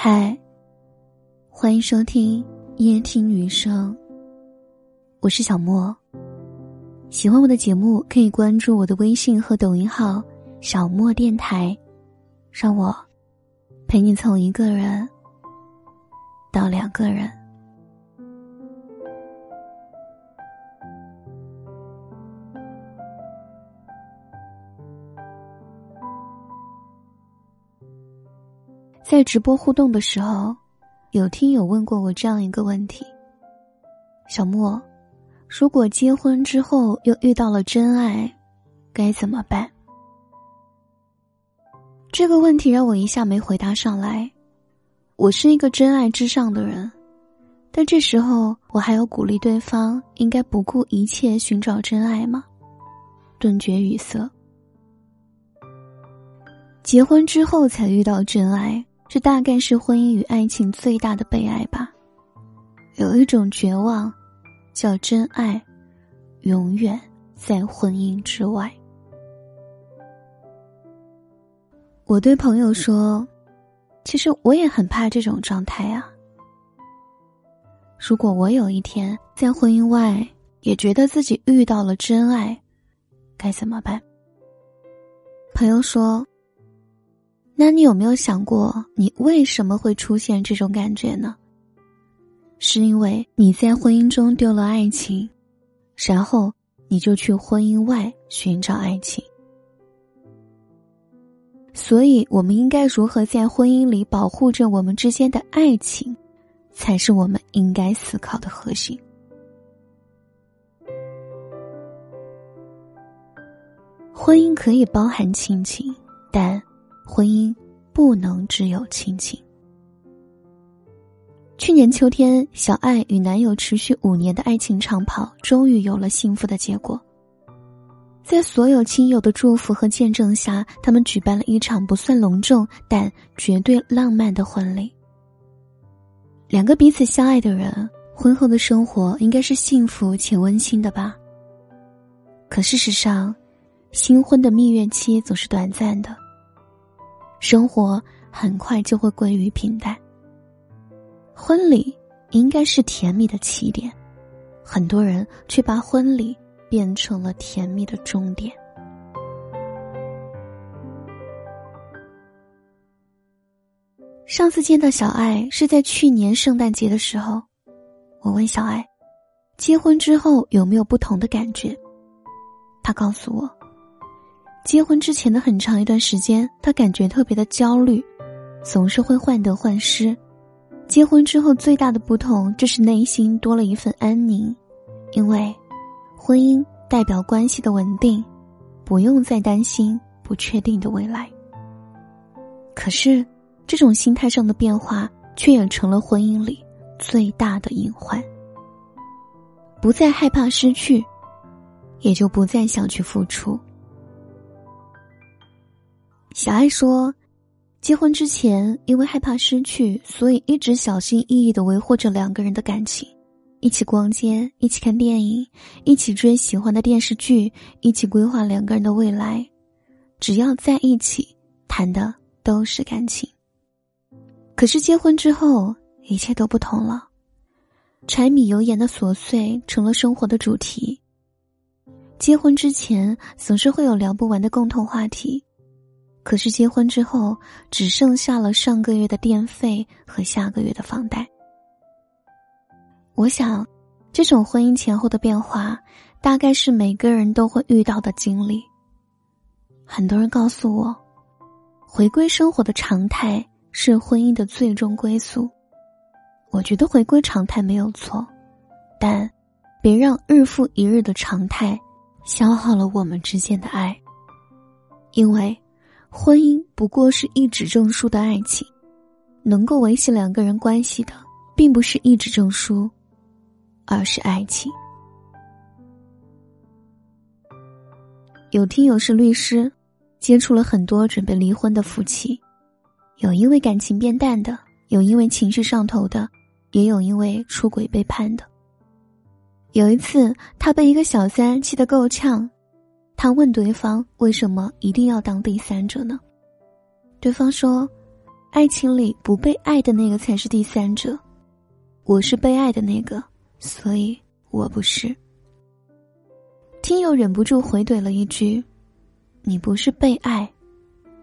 嗨，欢迎收听夜听女生。我是小莫。喜欢我的节目，可以关注我的微信和抖音号“小莫电台”，让我陪你从一个人到两个人。在直播互动的时候，有听友问过我这样一个问题：小莫，如果结婚之后又遇到了真爱，该怎么办？这个问题让我一下没回答上来。我是一个真爱至上的人，但这时候我还要鼓励对方应该不顾一切寻找真爱吗？顿觉语塞。结婚之后才遇到真爱。这大概是婚姻与爱情最大的悲哀吧。有一种绝望，叫真爱，永远在婚姻之外。我对朋友说：“其实我也很怕这种状态啊。如果我有一天在婚姻外也觉得自己遇到了真爱，该怎么办？”朋友说。那你有没有想过，你为什么会出现这种感觉呢？是因为你在婚姻中丢了爱情，然后你就去婚姻外寻找爱情。所以，我们应该如何在婚姻里保护着我们之间的爱情，才是我们应该思考的核心。婚姻可以包含亲情，但。婚姻不能只有亲情。去年秋天，小爱与男友持续五年的爱情长跑，终于有了幸福的结果。在所有亲友的祝福和见证下，他们举办了一场不算隆重但绝对浪漫的婚礼。两个彼此相爱的人，婚后的生活应该是幸福且温馨的吧？可事实上，新婚的蜜月期总是短暂的。生活很快就会归于平淡。婚礼应该是甜蜜的起点，很多人却把婚礼变成了甜蜜的终点。上次见到小爱是在去年圣诞节的时候，我问小爱，结婚之后有没有不同的感觉？他告诉我。结婚之前的很长一段时间，他感觉特别的焦虑，总是会患得患失。结婚之后最大的不同就是内心多了一份安宁，因为婚姻代表关系的稳定，不用再担心不确定的未来。可是，这种心态上的变化却也成了婚姻里最大的隐患。不再害怕失去，也就不再想去付出。小爱说：“结婚之前，因为害怕失去，所以一直小心翼翼的维护着两个人的感情，一起逛街，一起看电影，一起追喜欢的电视剧，一起规划两个人的未来。只要在一起，谈的都是感情。可是结婚之后，一切都不同了，柴米油盐的琐碎成了生活的主题。结婚之前，总是会有聊不完的共同话题。”可是结婚之后，只剩下了上个月的电费和下个月的房贷。我想，这种婚姻前后的变化，大概是每个人都会遇到的经历。很多人告诉我，回归生活的常态是婚姻的最终归宿。我觉得回归常态没有错，但别让日复一日的常态消耗了我们之间的爱，因为。婚姻不过是一纸证书的爱情，能够维系两个人关系的，并不是一纸证书，而是爱情。有听友是律师，接触了很多准备离婚的夫妻，有因为感情变淡的，有因为情绪上头的，也有因为出轨背叛的。有一次，他被一个小三气得够呛。他问对方：“为什么一定要当第三者呢？”对方说：“爱情里不被爱的那个才是第三者，我是被爱的那个，所以我不是。听友忍不住回怼了一句：“你不是被爱，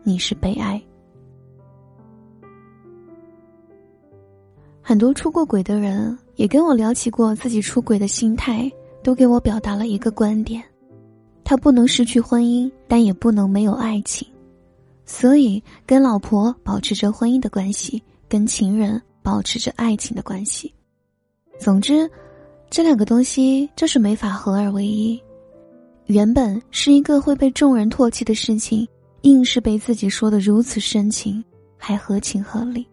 你是被爱。”很多出过轨的人也跟我聊起过自己出轨的心态，都给我表达了一个观点：他不能失去婚姻，但也不能没有爱情。所以，跟老婆保持着婚姻的关系，跟情人保持着爱情的关系。总之，这两个东西就是没法合二为一。原本是一个会被众人唾弃的事情，硬是被自己说的如此深情，还合情合理。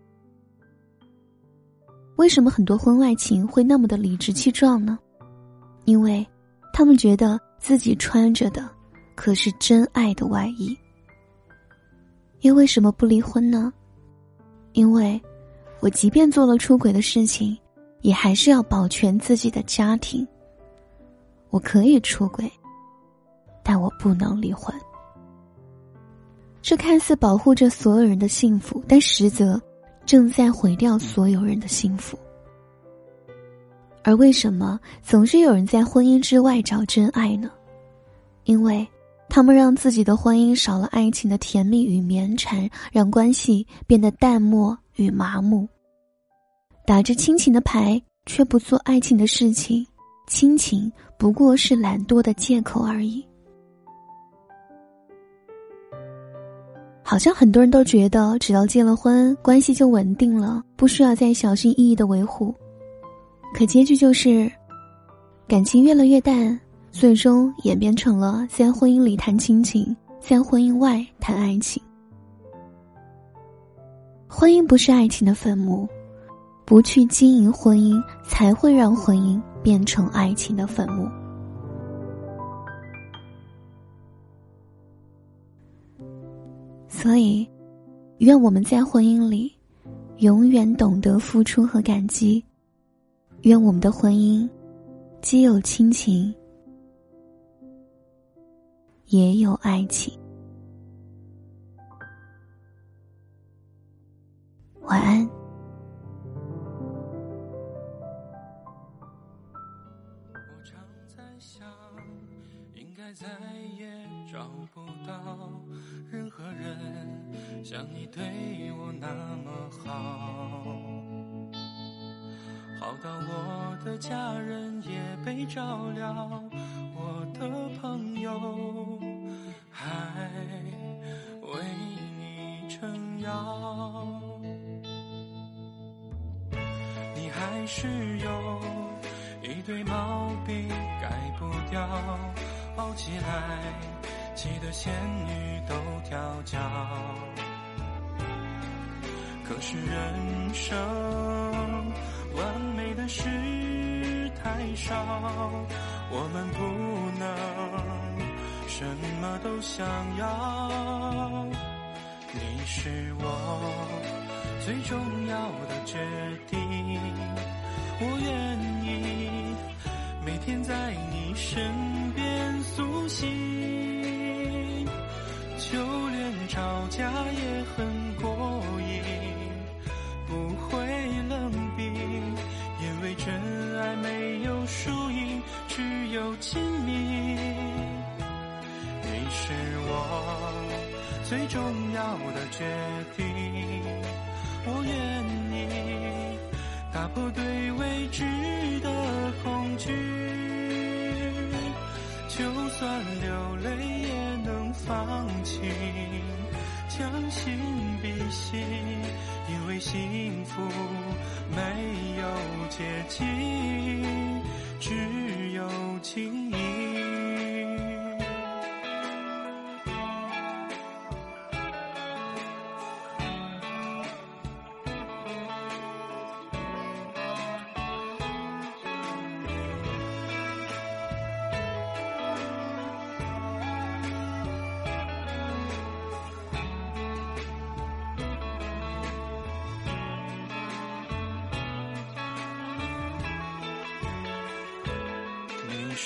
为什么很多婚外情会那么的理直气壮呢？因为，他们觉得自己穿着的，可是真爱的外衣。又为什么不离婚呢？因为，我即便做了出轨的事情，也还是要保全自己的家庭。我可以出轨，但我不能离婚。这看似保护着所有人的幸福，但实则正在毁掉所有人的幸福。而为什么总是有人在婚姻之外找真爱呢？因为。他们让自己的婚姻少了爱情的甜蜜与绵缠，让关系变得淡漠与麻木。打着亲情的牌，却不做爱情的事情，亲情不过是懒惰的借口而已。好像很多人都觉得，只要结了婚，关系就稳定了，不需要再小心翼翼的维护。可结局就是，感情越来越淡。最终演变成了在婚姻里谈亲情，在婚姻外谈爱情。婚姻不是爱情的坟墓，不去经营婚姻，才会让婚姻变成爱情的坟墓。所以，愿我们在婚姻里，永远懂得付出和感激。愿我们的婚姻，既有亲情。也有爱情。晚安。我常在想，应该再也找不到任何人像你对我那么好，好到我的家人也被照料。我的朋友还为你撑腰，你还是有一堆毛病改不掉，熬起来气得仙女都跳脚。可是人生完的事太少。我们不能什么都想要，你是我最重要的决定，我愿意每天在你身边苏醒，就连吵架也很过瘾，真爱没有输赢。只有亲密，你是我最重要的决定。我愿意打破对未知的恐惧，就算流泪将心比心，因为幸福没有捷径。只有情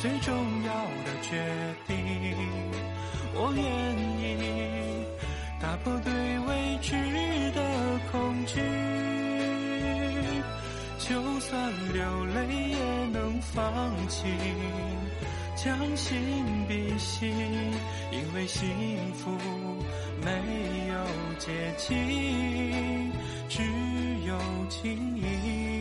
最重要的决定，我愿意打破对未知的恐惧。就算流泪也能放晴，将心比心，因为幸福没有捷径，只有经历。